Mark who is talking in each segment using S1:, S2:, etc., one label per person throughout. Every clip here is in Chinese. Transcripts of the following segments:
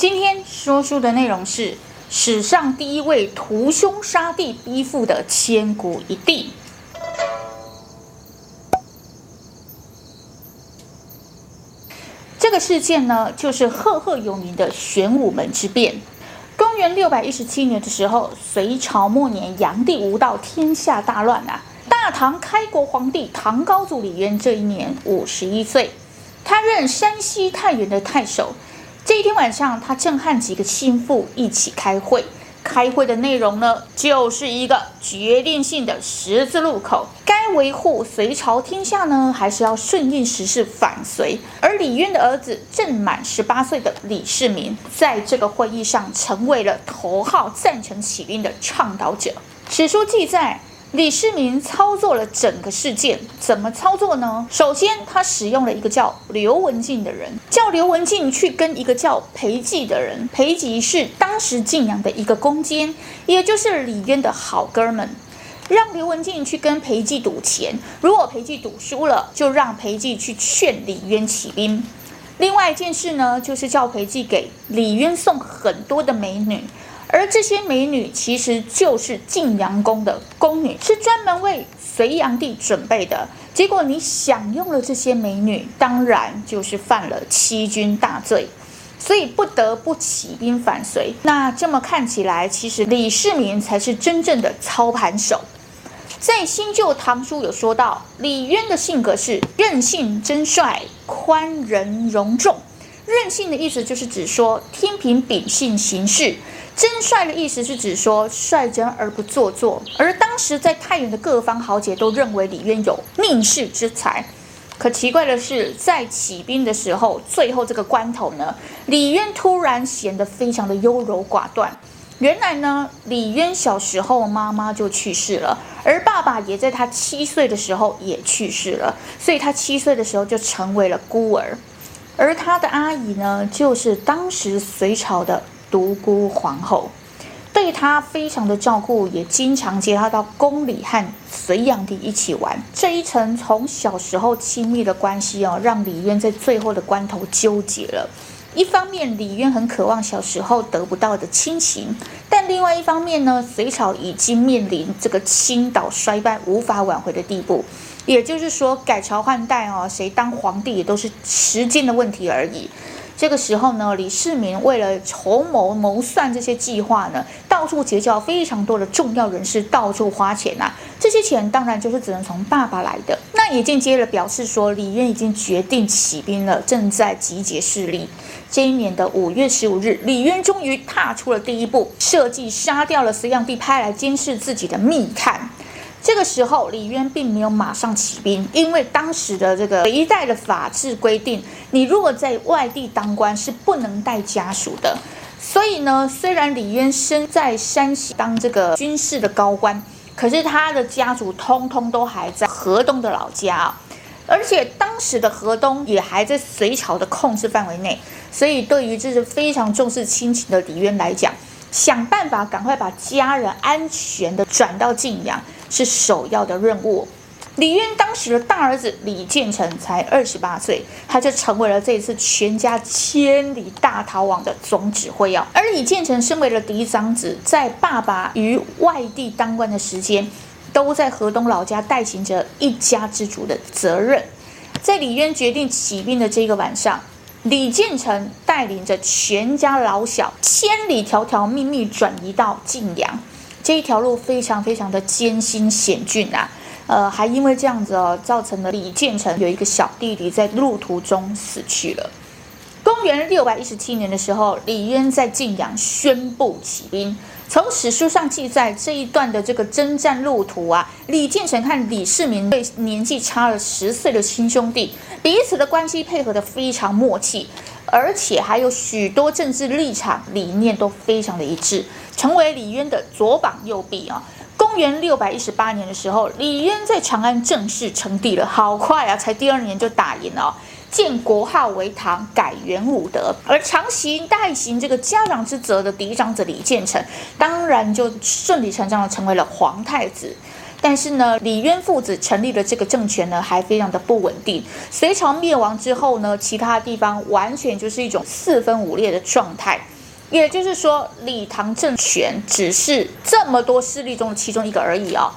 S1: 今天说书的内容是史上第一位屠兄杀弟逼父的千古一帝。这个事件呢，就是赫赫有名的玄武门之变。公元六百一十七年的时候，隋朝末年，炀帝无道，天下大乱啊！大唐开国皇帝唐高祖李渊这一年五十一岁，他任山西太原的太守。这一天晚上，他正和几个心腹一起开会。开会的内容呢，就是一个决定性的十字路口：该维护隋朝天下呢，还是要顺应时势反隋？而李渊的儿子正满十八岁的李世民，在这个会议上成为了头号赞成起兵的倡导者。史书记载。李世民操作了整个事件，怎么操作呢？首先，他使用了一个叫刘文静的人，叫刘文静去跟一个叫裴寂的人，裴寂是当时晋阳的一个公监，也就是李渊的好哥们，让刘文静去跟裴寂赌钱，如果裴寂赌输了，就让裴寂去劝李渊起兵。另外一件事呢，就是叫裴寂给李渊送很多的美女。而这些美女其实就是晋阳宫的宫女，是专门为隋炀帝准备的。结果你享用了这些美女，当然就是犯了欺君大罪，所以不得不起兵反隋。那这么看起来，其实李世民才是真正的操盘手。在新旧唐书有说到，李渊的性格是任性真率、宽仁容众。任性的意思就是指说天凭秉性行事。真率的意思是指说率真而不做作，而当时在太原的各方豪杰都认为李渊有命世之才。可奇怪的是，在起兵的时候，最后这个关头呢，李渊突然显得非常的优柔寡断。原来呢，李渊小时候妈妈就去世了，而爸爸也在他七岁的时候也去世了，所以他七岁的时候就成为了孤儿。而他的阿姨呢，就是当时隋朝的。独孤皇后对他非常的照顾，也经常接他到宫里和隋炀帝一起玩。这一层从小时候亲密的关系哦，让李渊在最后的关头纠结了。一方面，李渊很渴望小时候得不到的亲情，但另外一方面呢，隋朝已经面临这个倾倒衰败、无法挽回的地步。也就是说，改朝换代哦，谁当皇帝也都是时间的问题而已。这个时候呢，李世民为了筹谋谋算这些计划呢，到处结交非常多的重要人士，到处花钱呐、啊。这些钱当然就是只能从爸爸来的。那也间接的表示说，李渊已经决定起兵了，正在集结势力。这一年的五月十五日，李渊终于踏出了第一步，设计杀掉了隋炀帝派来监视自己的密探。这个时候，李渊并没有马上起兵，因为当时的这个隋代的法制规定，你如果在外地当官是不能带家属的。所以呢，虽然李渊身在山西当这个军事的高官，可是他的家族通通都还在河东的老家，而且当时的河东也还在隋朝的控制范围内，所以对于这是非常重视亲情的李渊来讲，想办法赶快把家人安全的转到晋阳。是首要的任务。李渊当时的大儿子李建成才二十八岁，他就成为了这次全家千里大逃亡的总指挥哦。而李建成身为了嫡长子，在爸爸于外地当官的时间，都在河东老家代行着一家之主的责任。在李渊决定起兵的这个晚上，李建成带领着全家老小千里迢迢秘密转移到晋阳。这一条路非常非常的艰辛险峻啊，呃，还因为这样子哦，造成了李建成有一个小弟弟在路途中死去了。公元六百一十七年的时候，李渊在晋阳宣布起兵。从史书上记载这一段的这个征战路途啊，李建成和李世民对年纪差了十岁的亲兄弟，彼此的关系配合得非常默契，而且还有许多政治立场理念都非常的一致。成为李渊的左膀右臂啊！公元六百一十八年的时候，李渊在长安正式称帝了，好快啊，才第二年就打赢了，建国号为唐，改元武德。而长行代行这个家长之责的嫡长子李建成，当然就顺理成章的成为了皇太子。但是呢，李渊父子成立的这个政权呢，还非常的不稳定。隋朝灭亡之后呢，其他地方完全就是一种四分五裂的状态。也就是说，李唐政权只是这么多势力中的其中一个而已哦。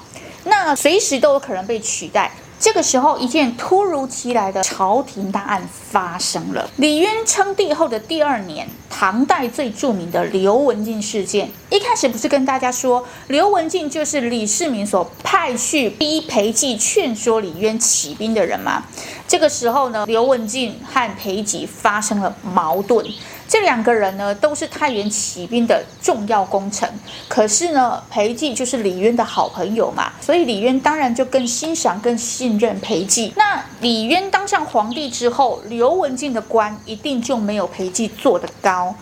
S1: 那随时都有可能被取代。这个时候，一件突如其来的朝廷大案发生了。李渊称帝后的第二年，唐代最著名的刘文静事件。一开始不是跟大家说，刘文静就是李世民所派去逼裴寂劝说李渊起兵的人吗？这个时候呢，刘文静和裴寂发生了矛盾。这两个人呢，都是太原起兵的重要功臣。可是呢，裴寂就是李渊的好朋友嘛，所以李渊当然就更欣赏、更信任裴寂。那李渊当上皇帝之后，刘文静的官一定就没有裴寂做得高。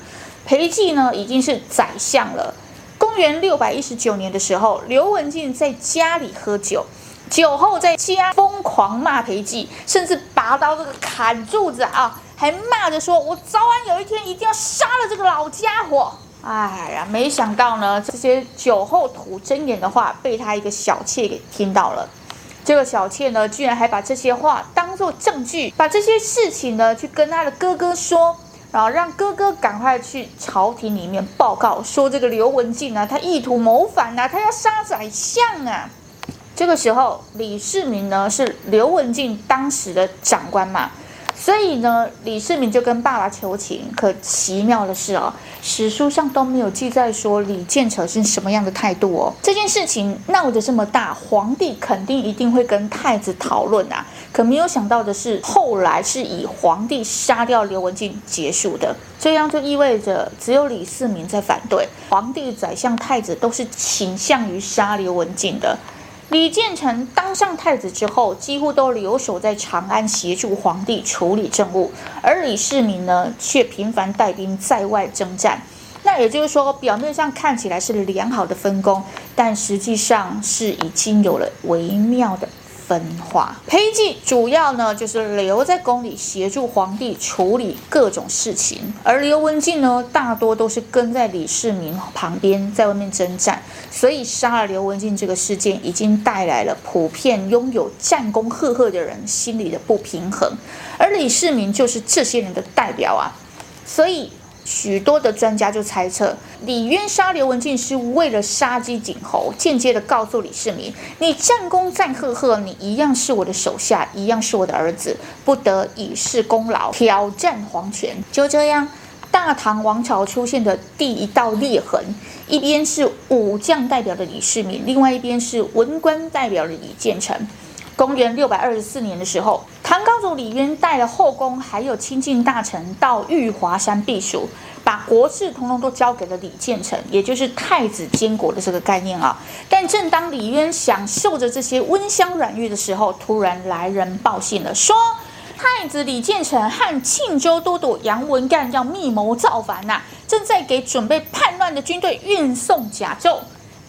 S1: 裴寂呢，已经是宰相了。公元六百一十九年的时候，刘文静在家里喝酒，酒后在家疯狂骂裴寂，甚至拔刀这个砍柱子啊。还骂着说：“我早晚有一天一定要杀了这个老家伙！”哎呀，没想到呢，这些酒后吐真言的话被他一个小妾给听到了。这个小妾呢，居然还把这些话当做证据，把这些事情呢去跟他的哥哥说，然后让哥哥赶快去朝廷里面报告说这个刘文静啊，他意图谋反啊，他要杀宰相啊。这个时候，李世民呢是刘文静当时的长官嘛。所以呢，李世民就跟爸爸求情。可奇妙的是哦，史书上都没有记载说李建成是什么样的态度哦。这件事情闹得这么大，皇帝肯定一定会跟太子讨论啊。可没有想到的是，后来是以皇帝杀掉刘文静结束的。这样就意味着只有李世民在反对，皇帝、宰相、太子都是倾向于杀刘文静的。李建成当上太子之后，几乎都留守在长安协助皇帝处理政务，而李世民呢，却频繁带兵在外征战。那也就是说，表面上看起来是良好的分工，但实际上是已经有了微妙的。分化。裴寂主要呢，就是留在宫里协助皇帝处理各种事情，而刘文静呢，大多都是跟在李世民旁边在外面征战。所以杀了刘文静这个事件，已经带来了普遍拥有战功赫赫的人心里的不平衡，而李世民就是这些人的代表啊，所以。许多的专家就猜测，李渊杀刘文静是为了杀鸡儆猴，间接的告诉李世民：你战功赞赫赫，你一样是我的手下，一样是我的儿子，不得以示功劳，挑战皇权。就这样，大唐王朝出现的第一道裂痕，一边是武将代表的李世民，另外一边是文官代表的李建成。公元六百二十四年的时候，唐高祖李渊带了后宫还有亲近大臣到玉华山避暑，把国事统统都交给了李建成，也就是太子监国的这个概念啊。但正当李渊享受着这些温香软玉的时候，突然来人报信了，说太子李建成和庆州都督杨文干要密谋造反呐、啊，正在给准备叛乱的军队运送甲胄。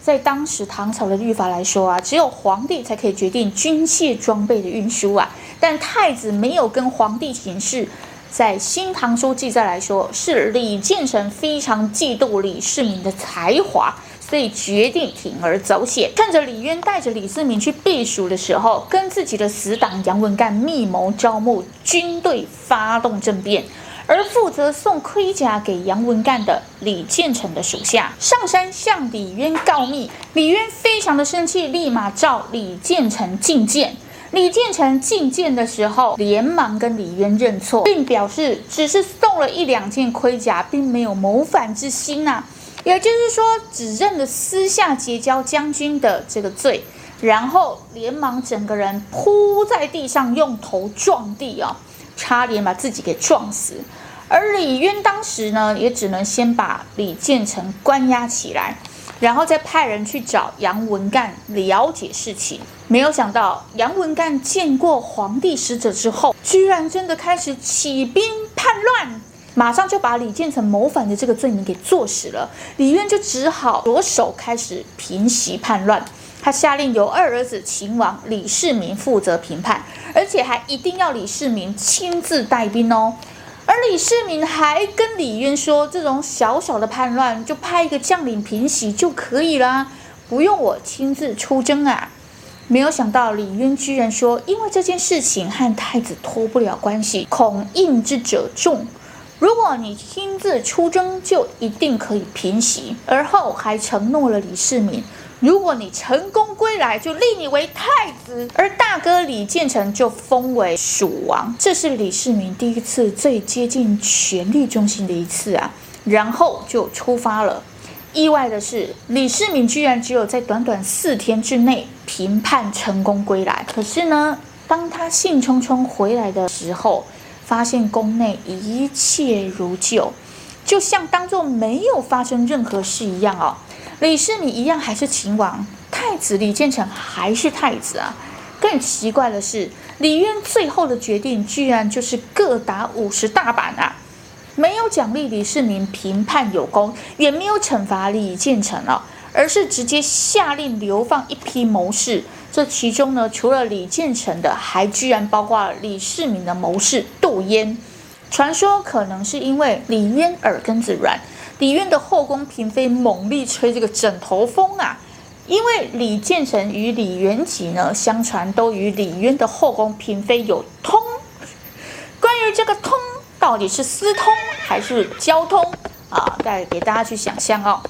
S1: 在当时唐朝的律法来说啊，只有皇帝才可以决定军械装备的运输啊。但太子没有跟皇帝请示，在《新唐书》记载来说，是李建成非常嫉妒李世民的才华，所以决定铤而走险，趁着李渊带着李世民去避暑的时候，跟自己的死党杨文干密谋招募军队，发动政变。而负责送盔甲给杨文干的李建成的属下上山向李渊告密，李渊非常的生气，立马召李建成觐见。李建成觐见的时候，连忙跟李渊认错，并表示只是送了一两件盔甲，并没有谋反之心呐、啊。也就是说，只认了私下结交将军的这个罪，然后连忙整个人扑在地上，用头撞地啊、哦。差点把自己给撞死，而李渊当时呢，也只能先把李建成关押起来，然后再派人去找杨文干了解事情。没有想到，杨文干见过皇帝使者之后，居然真的开始起兵叛乱，马上就把李建成谋反的这个罪名给坐实了。李渊就只好着手开始平息叛乱。他下令由二儿子秦王李世民负责平叛，而且还一定要李世民亲自带兵哦。而李世民还跟李渊说，这种小小的叛乱就派一个将领平息就可以了，不用我亲自出征啊。没有想到李渊居然说，因为这件事情和太子脱不了关系，恐应之者众。如果你亲自出征，就一定可以平息。而后还承诺了李世民，如果你成功归来，就立你为太子，而大哥李建成就封为蜀王。这是李世民第一次最接近权力中心的一次啊！然后就出发了。意外的是，李世民居然只有在短短四天之内平叛成功归来。可是呢，当他兴冲冲回来的时候，发现宫内一切如旧，就像当作没有发生任何事一样哦。李世民一样还是秦王，太子李建成还是太子啊。更奇怪的是，李渊最后的决定居然就是各打五十大板啊！没有奖励李世民平叛有功，也没有惩罚李建成啊，而是直接下令流放一批谋士。这其中呢，除了李建成的，还居然包括李世民的谋士窦嫣。传说可能是因为李渊耳根子软，李渊的后宫嫔妃猛力吹这个枕头风啊。因为李建成与李元吉呢，相传都与李渊的后宫嫔妃有通。关于这个通，到底是私通还是交通啊？再给大家去想象哦。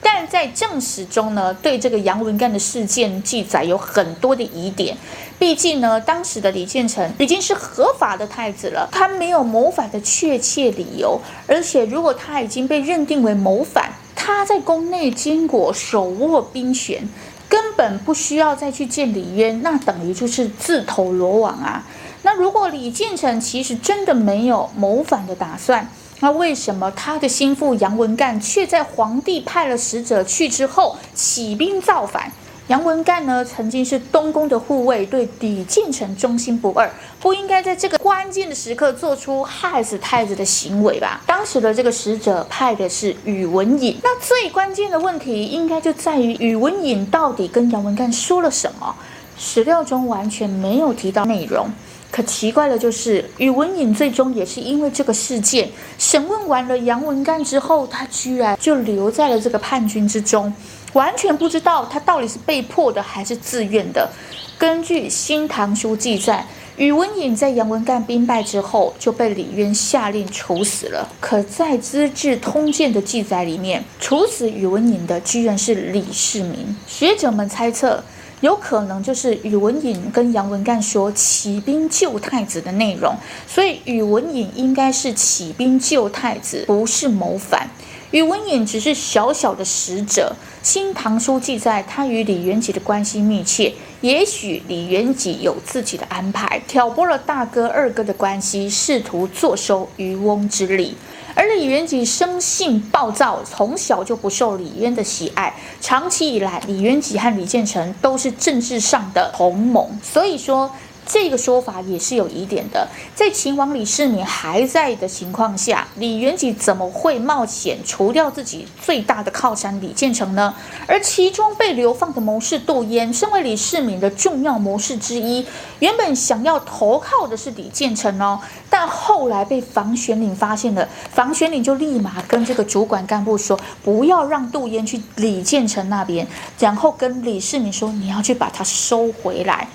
S1: 但在正史中呢，对这个杨文干的事件记载有很多的疑点。毕竟呢，当时的李建成已经是合法的太子了，他没有谋反的确切理由。而且，如果他已经被认定为谋反，他在宫内经过手握兵权，根本不需要再去见李渊，那等于就是自投罗网啊。那如果李建成其实真的没有谋反的打算，那为什么他的心腹杨文干却在皇帝派了使者去之后起兵造反？杨文干呢，曾经是东宫的护卫，对李建成忠心不二，不应该在这个关键的时刻做出害死太子的行为吧？当时的这个使者派的是宇文颖，那最关键的问题应该就在于宇文颖到底跟杨文干说了什么？史料中完全没有提到内容。可奇怪的就是，宇文颖最终也是因为这个事件审问完了杨文干之后，他居然就留在了这个叛军之中，完全不知道他到底是被迫的还是自愿的。根据《新唐书》记载，宇文颖在杨文干兵败之后就被李渊下令处死了。可在《资治通鉴》的记载里面，处死宇文颖的居然是李世民。学者们猜测。有可能就是宇文颖跟杨文干说起兵救太子的内容，所以宇文颖应该是起兵救太子，不是谋反。宇文颖只是小小的使者。《新唐书》记载他与李元吉的关系密切，也许李元吉有自己的安排，挑拨了大哥二哥的关系，试图坐收渔翁之利。而李元吉生性暴躁，从小就不受李渊的喜爱。长期以来，李元吉和李建成都是政治上的同盟，所以说这个说法也是有疑点的。在秦王李世民还在的情况下，李元吉怎么会冒险除掉自己最大的靠山李建成呢？而其中被流放的谋士窦嫣，身为李世民的重要谋士之一，原本想要投靠的是李建成哦。但后来被房玄龄发现了，房玄龄就立马跟这个主管干部说，不要让窦嫣去李建成那边，然后跟李世民说，你要去把他收回来。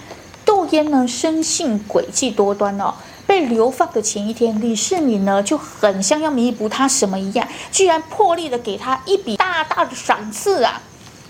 S1: 天呢，生性诡计多端哦，被流放的前一天，李世民呢就很像要弥补他什么一样，居然破例的给他一笔大大的赏赐啊！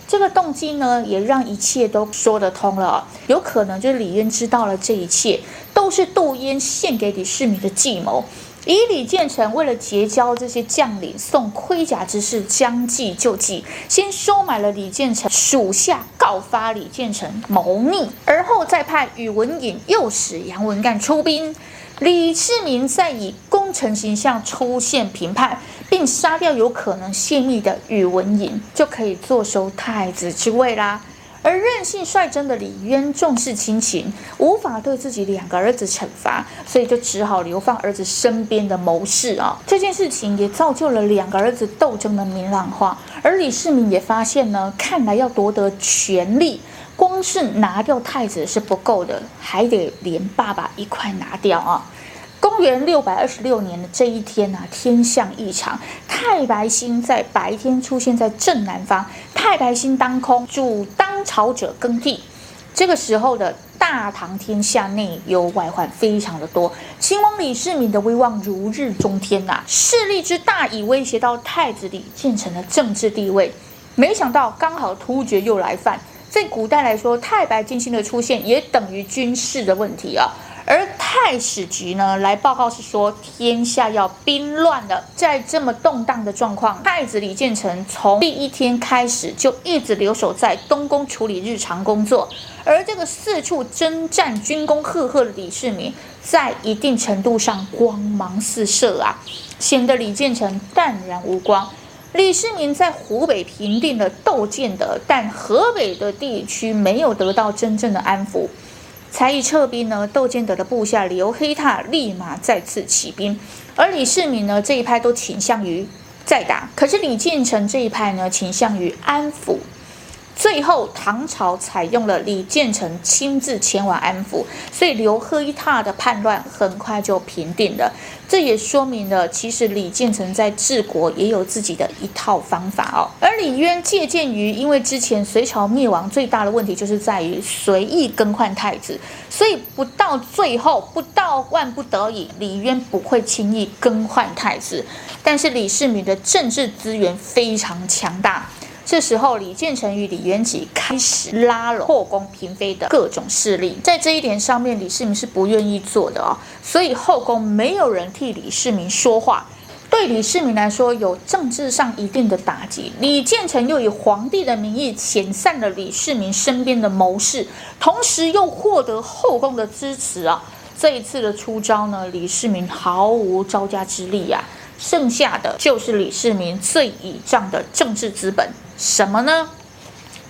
S1: 这个动机呢，也让一切都说得通了。有可能就是李渊知道了这一切，都是窦燕献给李世民的计谋。以李建成为了结交这些将领，送盔甲之事将计就计，先收买了李建成属下，告发李建成谋逆，而后再派宇文颖诱使杨文干出兵。李世民再以功臣形象出现平叛，并杀掉有可能泄密的宇文颖，就可以坐收太子之位啦。而任性率真的李渊重视亲情，无法对自己两个儿子惩罚，所以就只好流放儿子身边的谋士啊。这件事情也造就了两个儿子斗争的明朗化。而李世民也发现呢，看来要夺得权力，光是拿掉太子是不够的，还得连爸爸一块拿掉啊！公元六百二十六年的这一天啊，天象异常，太白星在白天出现在正南方，太白星当空，主当朝者耕地。这个时候的大唐天下内忧外患非常的多，秦王李世民的威望如日中天呐、势力之大已威胁到太子李建成的政治地位。没想到刚好突厥又来犯，在古代来说，太白金星的出现也等于军事的问题啊。而太史局呢来报告是说，天下要兵乱了。在这么动荡的状况，太子李建成从第一天开始就一直留守在东宫处理日常工作。而这个四处征战、军功赫赫的李世民，在一定程度上光芒四射啊，显得李建成淡然无光。李世民在湖北平定了窦建德，但河北的地区没有得到真正的安抚。才一撤兵呢，窦建德的部下刘黑闼立马再次起兵，而李世民呢这一派都倾向于再打，可是李建成这一派呢倾向于安抚。最后，唐朝采用了李建成亲自前往安抚，所以刘黑闼的叛乱很快就平定了。这也说明了，其实李建成在治国也有自己的一套方法哦。而李渊借鉴于，因为之前隋朝灭亡最大的问题就是在于随意更换太子，所以不到最后，不到万不得已，李渊不会轻易更换太子。但是李世民的政治资源非常强大。这时候，李建成与李元吉开始拉拢后宫嫔妃的各种势力，在这一点上面，李世民是不愿意做的哦。所以后宫没有人替李世民说话，对李世民来说有政治上一定的打击。李建成又以皇帝的名义遣散了李世民身边的谋士，同时又获得后宫的支持啊。这一次的出招呢，李世民毫无招架之力呀、啊。剩下的就是李世民最倚仗的政治资本，什么呢？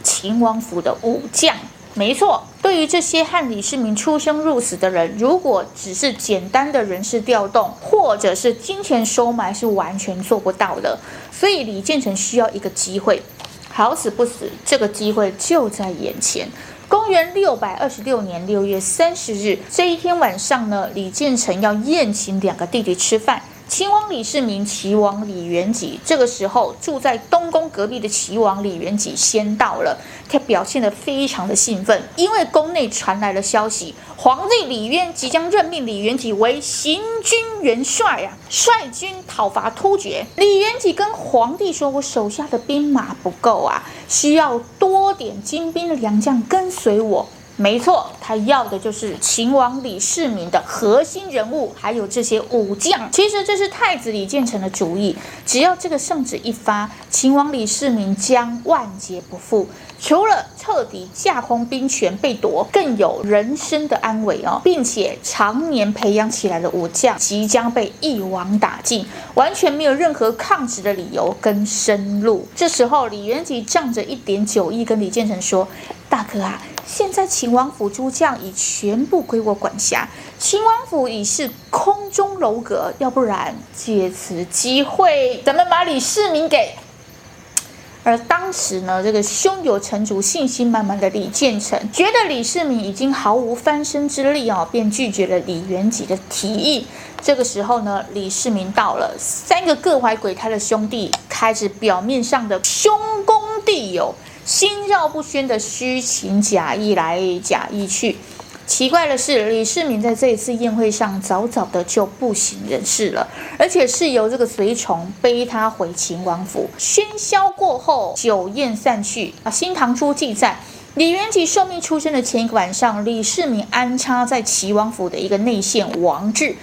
S1: 秦王府的武将。没错，对于这些和李世民出生入死的人，如果只是简单的人事调动，或者是金钱收买，是完全做不到的。所以李建成需要一个机会，好死不死，这个机会就在眼前。公元六百二十六年六月三十日这一天晚上呢，李建成要宴请两个弟弟吃饭。秦王李世民、齐王李元吉，这个时候住在东宫隔壁的齐王李元吉先到了，他表现得非常的兴奋，因为宫内传来了消息，皇帝李渊即将任命李元吉为行军元帅啊，率军讨伐突厥。李元吉跟皇帝说：“我手下的兵马不够啊，需要多点精兵良将跟随我。”没错，他要的就是秦王李世民的核心人物，还有这些武将。其实这是太子李建成的主意，只要这个圣旨一发，秦王李世民将万劫不复。除了彻底架空兵权被夺，更有人身的安危哦，并且常年培养起来的武将即将被一网打尽，完全没有任何抗旨的理由跟生路。这时候，李元吉仗着一点酒意，跟李建成说：“大哥啊。”现在秦王府诸将已全部归我管辖，秦王府已是空中楼阁。要不然借此机会，咱们把李世民给……而当时呢，这个胸有成竹、信心满满的李建成，觉得李世民已经毫无翻身之力哦，便拒绝了李元吉的提议。这个时候呢，李世民到了，三个各怀鬼胎的兄弟开始表面上的兄恭弟友。心照不宣的虚情假意来假意去，奇怪的是，李世民在这一次宴会上早早的就不省人事了，而且是由这个随从背他回秦王府。喧嚣过后，酒宴散去啊，《新唐书》记载，李元吉受命出征的前一个晚上，李世民安插在齐王府的一个内线王志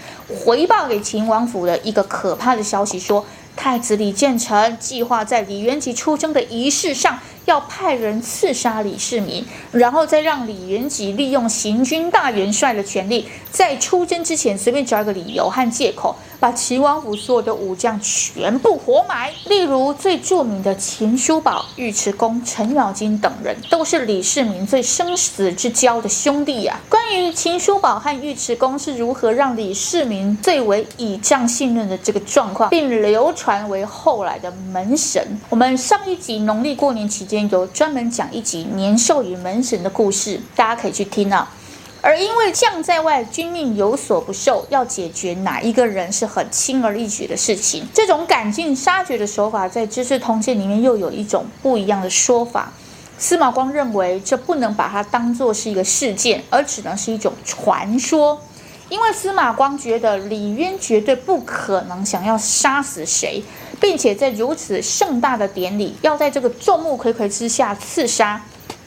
S1: 回报给秦王府的一个可怕的消息说，太子李建成计划在李元吉出征的仪式上。要派人刺杀李世民，然后再让李元吉利用行军大元帅的权力，在出征之前随便找一个理由和借口，把齐王府所有的武将全部活埋。例如最著名的秦叔宝、尉迟恭、程咬金等人，都是李世民最生死之交的兄弟呀、啊。关于秦叔宝和尉迟恭是如何让李世民最为倚仗信任的这个状况，并流传为后来的门神。我们上一集农历过年期间。有专门讲一集年兽与门神的故事，大家可以去听啊。而因为将在外，君命有所不受，要解决哪一个人是很轻而易举的事情。这种赶尽杀绝的手法，在《资治通鉴》里面又有一种不一样的说法。司马光认为，这不能把它当作是一个事件，而只能是一种传说。因为司马光觉得李渊绝对不可能想要杀死谁，并且在如此盛大的典礼，要在这个众目睽睽之下刺杀，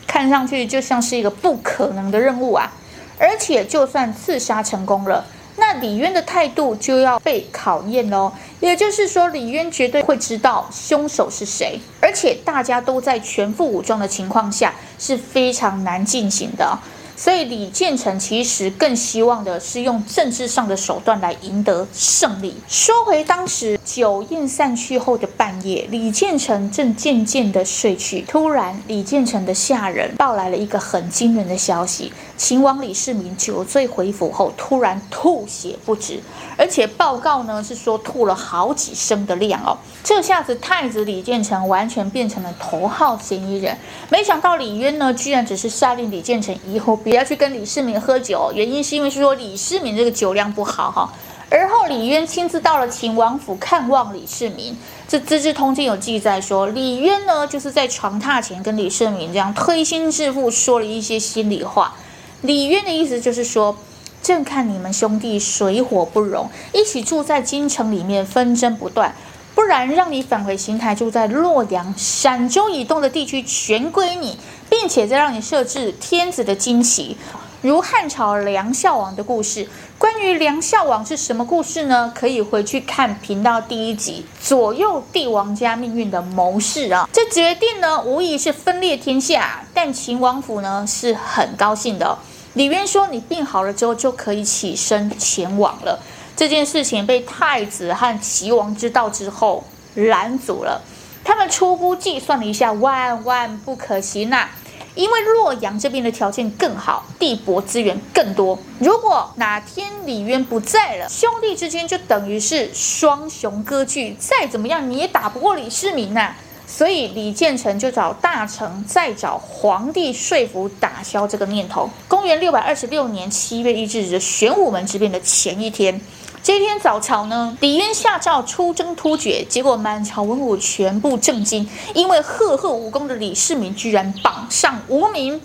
S1: 看上去就像是一个不可能的任务啊！而且，就算刺杀成功了，那李渊的态度就要被考验喽。也就是说，李渊绝对会知道凶手是谁，而且大家都在全副武装的情况下，是非常难进行的。所以李建成其实更希望的是用政治上的手段来赢得胜利。说回当时酒宴散去后的半夜，李建成正渐渐的睡去，突然李建成的下人报来了一个很惊人的消息：秦王李世民酒醉回府后，突然吐血不止，而且报告呢是说吐了好几升的量哦。这下子太子李建成完全变成了头号嫌疑人。没想到李渊呢，居然只是下令李建成以后。不要去跟李世民喝酒，原因是因为是说李世民这个酒量不好哈。而后李渊亲自到了秦王府看望李世民，这《资治通鉴》有记载说，李渊呢就是在床榻前跟李世民这样推心置腹说了一些心里话。李渊的意思就是说，正看你们兄弟水火不容，一起住在京城里面纷争不断，不然让你返回邢台，住在洛阳、陕州以东的地区全归你。并且再让你设置天子的旌旗，如汉朝梁孝王的故事。关于梁孝王是什么故事呢？可以回去看频道第一集《左右帝王家命运的谋士》啊。这决定呢，无疑是分裂天下。但秦王府呢是很高兴的。李渊说：“你病好了之后就可以起身前往了。”这件事情被太子和齐王知道之后拦阻了。他们初步计算了一下，万万不可行呐、因为洛阳这边的条件更好，地薄资源更多。如果哪天李渊不在了，兄弟之间就等于是双雄割据，再怎么样你也打不过李世民呐、啊。所以李建成就找大臣，再找皇帝说服，打消这个念头。公元六百二十六年七月一日玄武门之变的前一天。这一天早朝呢，李渊下诏出征突厥，结果满朝文武全部震惊，因为赫赫武功的李世民居然榜上无名，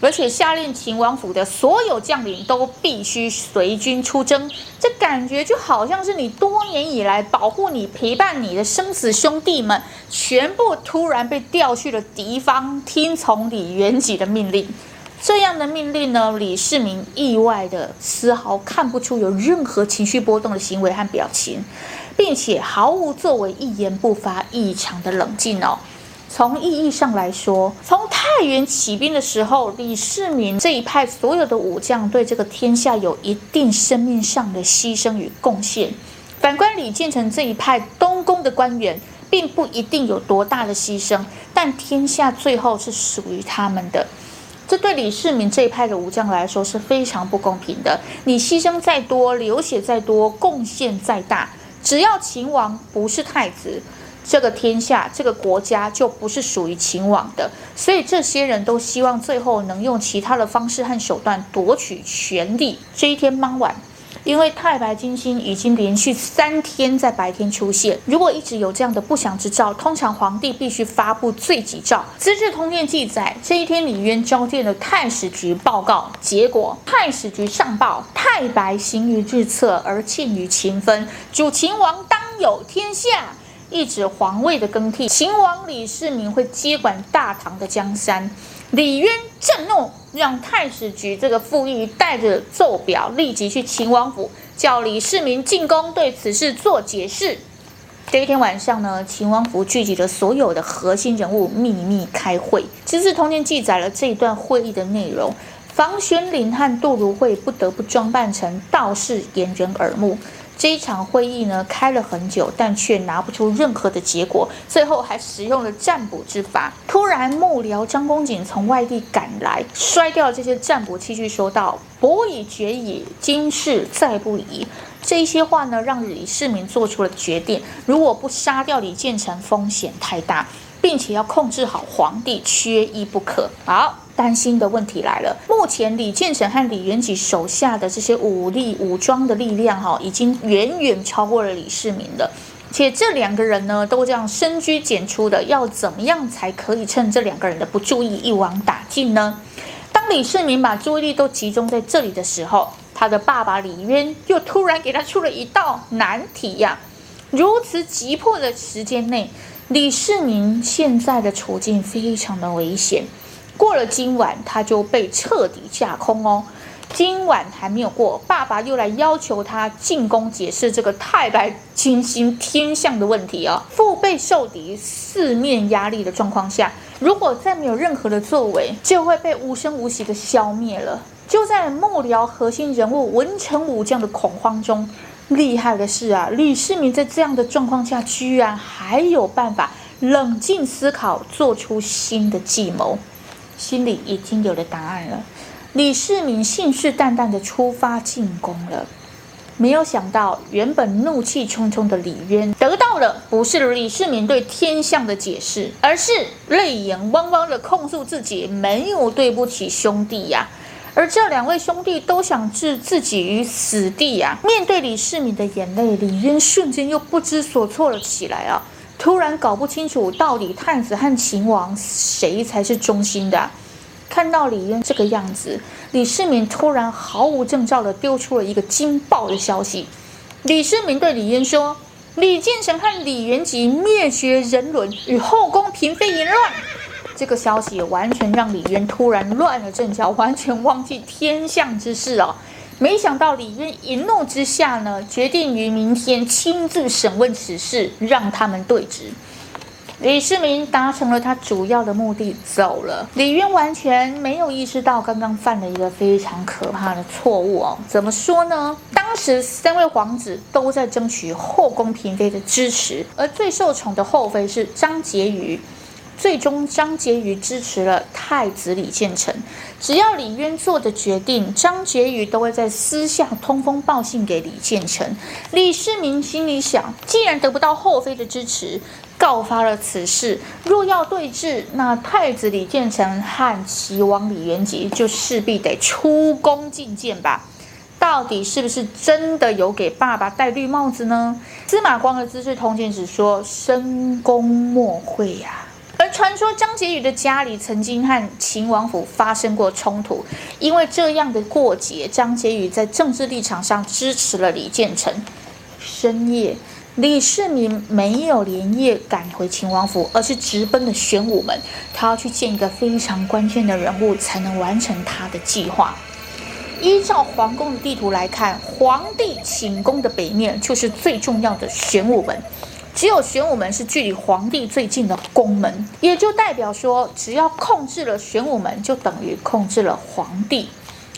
S1: 而且下令秦王府的所有将领都必须随军出征。这感觉就好像是你多年以来保护你、陪伴你的生死兄弟们，全部突然被调去了敌方，听从李元吉的命令。这样的命令呢，李世民意外的丝毫看不出有任何情绪波动的行为和表情，并且毫无作为，一言不发，异常的冷静哦。从意义上来说，从太原起兵的时候，李世民这一派所有的武将对这个天下有一定生命上的牺牲与贡献。反观李建成这一派东宫的官员，并不一定有多大的牺牲，但天下最后是属于他们的。这对李世民这一派的武将来说是非常不公平的。你牺牲再多，流血再多，贡献再大，只要秦王不是太子，这个天下、这个国家就不是属于秦王的。所以这些人都希望最后能用其他的方式和手段夺取权力。这一天傍晚。因为太白金星已经连续三天在白天出现，如果一直有这样的不祥之兆，通常皇帝必须发布罪己诏。《资治通鉴》记载，这一天李渊召见了太史局报告，结果太史局上报：太白行于日侧而庆于秦分，主秦王当有天下，一指皇位的更替。秦王李世民会接管大唐的江山。李渊震怒，让太史局这个傅毅带着奏表，立即去秦王府，叫李世民进宫对此事做解释。这一天晚上呢，秦王府聚集了所有的核心人物，秘密开会。《资治通鉴》记载了这一段会议的内容：房玄龄和杜如晦不得不装扮成道士，掩人耳目。这一场会议呢，开了很久，但却拿不出任何的结果，最后还使用了占卜之法。突然，幕僚张公瑾从外地赶来，摔掉了这些占卜器具，说道：“伯已决矣，今事再不疑。”这一些话呢，让李世民做出了决定：如果不杀掉李建成，风险太大，并且要控制好皇帝，缺一不可。好。担心的问题来了，目前李建成和李元吉手下的这些武力武装的力量，哈，已经远远超过了李世民了。且这两个人呢，都这样深居简出的，要怎么样才可以趁这两个人的不注意一网打尽呢？当李世民把注意力都集中在这里的时候，他的爸爸李渊又突然给他出了一道难题呀！如此急迫的时间内，李世民现在的处境非常的危险，过了今晚他就被彻底架空哦。今晚还没有过，爸爸又来要求他进宫解释这个太白金星天象的问题、哦！腹背受敌、四面压力的状况下，如果再没有任何的作为，就会被无声无息的消灭了。就在幕僚核心人物文臣武将的恐慌中，厉害的是啊，李世民在这样的状况下，居然还有办法冷静思考，做出新的计谋，心里已经有了答案了。李世民信誓旦旦地出发进攻了，没有想到，原本怒气冲冲的李渊得到的不是李世民对天象的解释，而是泪眼汪汪地控诉自己没有对不起兄弟呀。而这两位兄弟都想置自己于死地呀。面对李世民的眼泪，李渊瞬间又不知所措了起来啊！突然搞不清楚到底太子和秦王谁才是忠心的。看到李渊这个样子，李世民突然毫无征兆地丢出了一个惊爆的消息。李世民对李渊说：“李建成和李元吉灭绝人伦，与后宫嫔妃淫乱。”这个消息完全让李渊突然乱了阵脚，完全忘记天象之事哦。没想到李渊一怒之下呢，决定于明天亲自审问此事，让他们对质。李世民达成了他主要的目的，走了。李渊完全没有意识到刚刚犯了一个非常可怕的错误哦。怎么说呢？当时三位皇子都在争取后宫嫔妃的支持，而最受宠的后妃是张婕妤。最终，张婕妤支持了太子李建成。只要李渊做的决定，张婕妤都会在私下通风报信给李建成。李世民心里想：既然得不到后妃的支持，告发了此事，若要对峙，那太子李建成和齐王李元吉就势必得出宫觐见吧。到底是不是真的有给爸爸戴绿帽子呢？司马光的《资治通鉴》只说：“深宫莫会呀。”而传说张婕妤的家里曾经和秦王府发生过冲突，因为这样的过节，张婕妤在政治立场上支持了李建成。深夜，李世民没有连夜赶回秦王府，而是直奔了玄武门，他要去见一个非常关键的人物，才能完成他的计划。依照皇宫的地图来看，皇帝寝宫的北面就是最重要的玄武门。只有玄武门是距离皇帝最近的宫门，也就代表说，只要控制了玄武门，就等于控制了皇帝。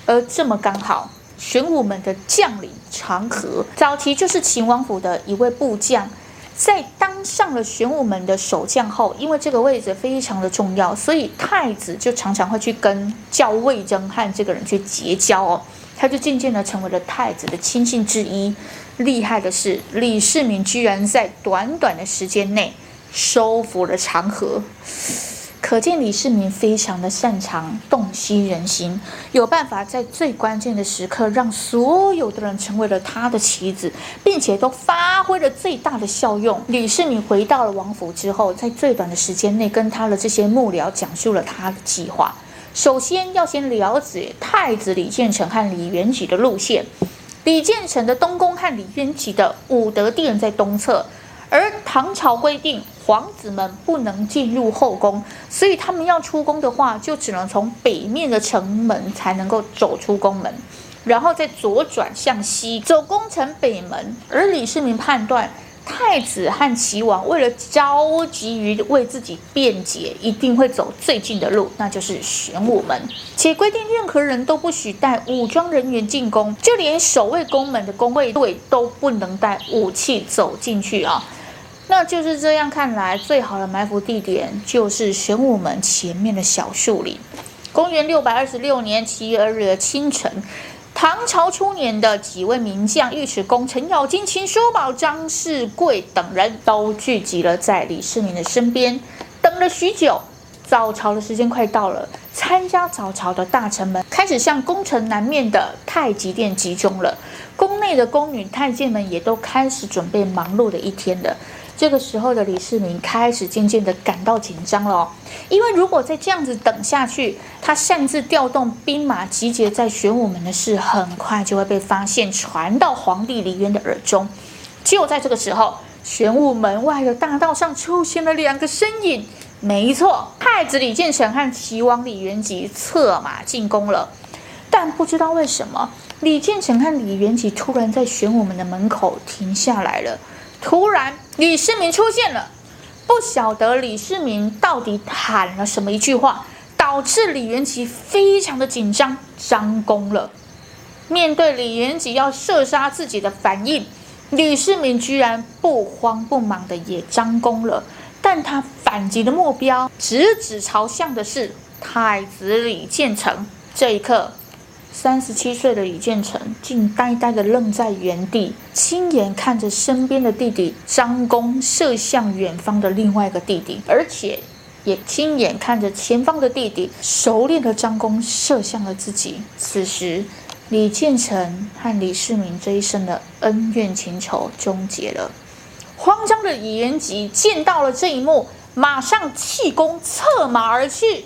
S1: 而这么刚好，玄武门的将领长河，早期就是秦王府的一位部将，在当上了玄武门的守将后，因为这个位置非常的重要，所以太子就常常会去跟叫魏征和这个人去结交哦，他就渐渐的成为了太子的亲信之一。厉害的是，李世民居然在短短的时间内收服了长河，可见李世民非常的擅长洞悉人心，有办法在最关键的时刻让所有的人成为了他的棋子，并且都发挥了最大的效用。李世民回到了王府之后，在最短的时间内跟他的这些幕僚讲述了他的计划。首先要先了解太子李建成和李元吉的路线。李建成的东宫和李渊起的武德殿在东侧，而唐朝规定皇子们不能进入后宫，所以他们要出宫的话，就只能从北面的城门才能够走出宫门，然后再左转向西走宫城北门。而李世民判断。太子和齐王为了着急于为自己辩解，一定会走最近的路，那就是玄武门。且规定任何人都不许带武装人员进宫，就连守卫宫门的宫卫队都不能带武器走进去啊。那就是这样看来，最好的埋伏地点就是玄武门前面的小树林。公元六百二十六年七月二日的清晨。唐朝初年的几位名将尉迟恭、程咬金、秦叔宝、张世贵等人都聚集了在李世民的身边，等了许久，早朝的时间快到了，参加早朝的大臣们开始向宫城南面的太极殿集中了。宫内内的宫女太监们也都开始准备忙碌的一天了。这个时候的李世民开始渐渐的感到紧张了，因为如果再这样子等下去，他擅自调动兵马集结在玄武门的事，很快就会被发现，传到皇帝李渊的耳中。就在这个时候，玄武门外的大道上出现了两个身影，没错，太子李建成和齐王李元吉策马进宫了。但不知道为什么，李建成和李元吉突然在玄武门的门口停下来了。突然，李世民出现了，不晓得李世民到底喊了什么一句话，导致李元吉非常的紧张，张弓了。面对李元吉要射杀自己的反应，李世民居然不慌不忙的也张弓了，但他反击的目标直指朝向的是太子李建成。这一刻。三十七岁的李建成竟呆呆地愣在原地，亲眼看着身边的弟弟张弓射向远方的另外一个弟弟，而且也亲眼看着前方的弟弟熟练的张弓射向了自己。此时，李建成和李世民这一生的恩怨情仇终结了。慌张的李元吉见到了这一幕，马上弃弓策马而去。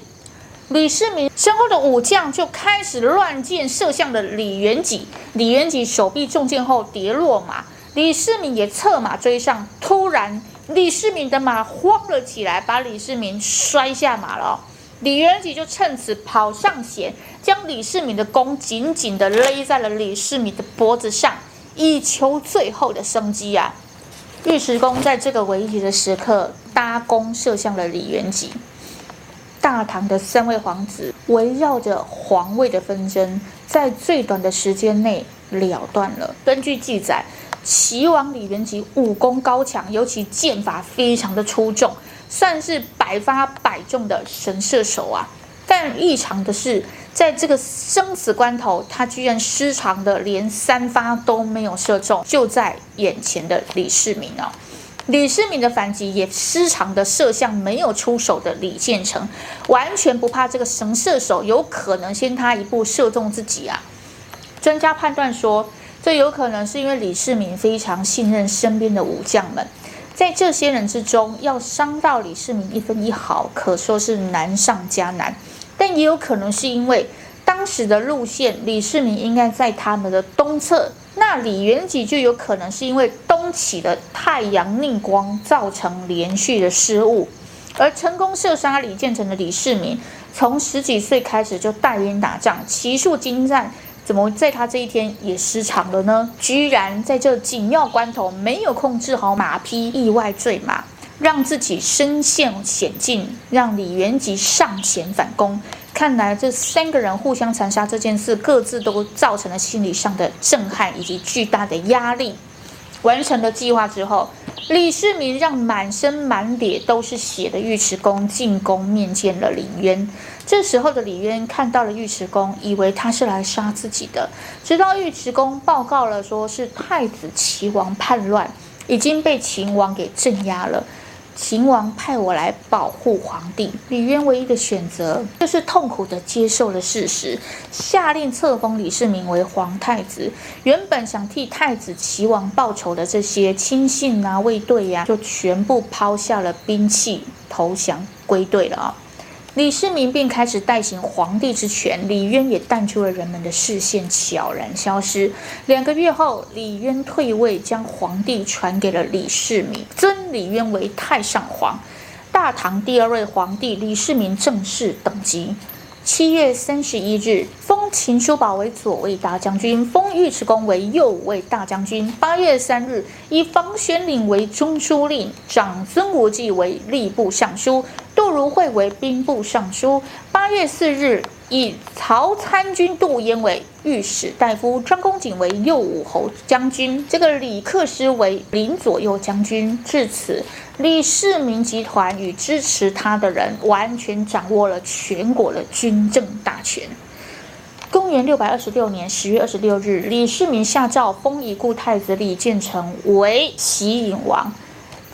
S1: 李世民身后的武将就开始乱箭射向了李元吉，李元吉手臂中箭后跌落马，李世民也策马追上。突然，李世民的马慌了起来，把李世民摔下马了。李元吉就趁此跑上前，将李世民的弓紧紧地勒在了李世民的脖子上，以求最后的生机啊！尉迟恭在这个危急的时刻搭弓射向了李元吉。大唐的三位皇子围绕着皇位的纷争，在最短的时间内了断了。根据记载，齐王李元吉武功高强，尤其剑法非常的出众，算是百发百中的神射手啊。但异常的是，在这个生死关头，他居然失常的连三发都没有射中，就在眼前的李世民啊。李世民的反击也失常的射向没有出手的李建成，完全不怕这个神射手有可能先他一步射中自己啊！专家判断说，这有可能是因为李世民非常信任身边的武将们，在这些人之中，要伤到李世民一分一毫，可说是难上加难。但也有可能是因为当时的路线，李世民应该在他们的东侧。那李元吉就有可能是因为东起的太阳逆光造成连续的失误，而成功射杀李建成的李世民，从十几岁开始就带兵打仗，骑术精湛，怎么在他这一天也失常了呢？居然在这紧要关头没有控制好马匹，意外坠马，让自己身陷险境，让李元吉上前反攻。看来这三个人互相残杀这件事，各自都造成了心理上的震撼以及巨大的压力。完成了计划之后，李世民让满身满脸都是血的尉迟恭进宫面见了李渊。这时候的李渊看到了尉迟恭，以为他是来杀自己的。直到尉迟恭报告了，说是太子齐王叛乱，已经被秦王给镇压了。秦王派我来保护皇帝，李渊唯一的选择就是痛苦地接受了事实，下令册封李世民为皇太子。原本想替太子齐王报仇的这些亲信啊、卫队呀，就全部抛下了兵器，投降归队了啊。李世民便开始代行皇帝之权，李渊也淡出了人们的视线，悄然消失。两个月后，李渊退位，将皇帝传给了李世民，尊李渊为太上皇。大唐第二位皇帝李世民正式登基。七月三十一日，封秦叔宝为左卫大将军，封尉迟恭为右卫大将军。八月三日，以房玄龄为中书令，长孙无忌为吏部尚书，杜如晦为兵部尚书。八月四日，以曹参军杜淹为御史大夫，张公瑾为右武侯将军，这个李克师为临左右将军。至此。李世民集团与支持他的人完全掌握了全国的军政大权。公元六百二十六年十月二十六日，李世民下诏封已故太子李建成为齐隐王，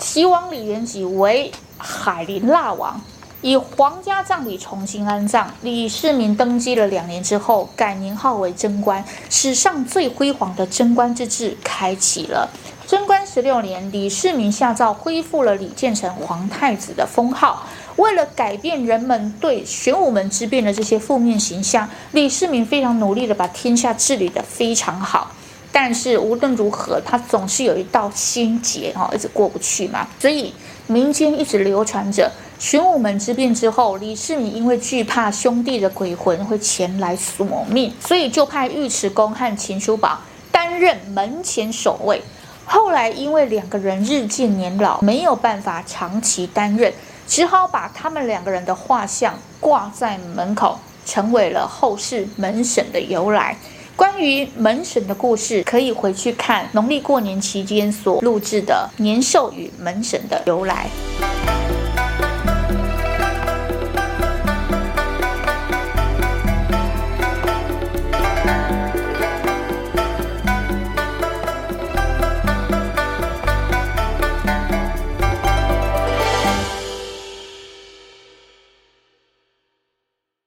S1: 齐王李元吉为海陵腊王。以皇家葬礼重新安葬。李世民登基了两年之后，改年号为贞观，史上最辉煌的贞观之治开启了。贞观十六年，李世民下诏恢复了李建成皇太子的封号。为了改变人们对玄武门之变的这些负面形象，李世民非常努力地把天下治理得非常好。但是无论如何，他总是有一道心结哈，一直过不去嘛。所以民间一直流传着。玄武门之变之后，李世民因为惧怕兄弟的鬼魂会前来索命，所以就派尉迟恭和秦叔宝担任门前守卫。后来因为两个人日渐年老，没有办法长期担任，只好把他们两个人的画像挂在门口，成为了后世门神的由来。关于门神的故事，可以回去看农历过年期间所录制的《年兽与门神的由来》。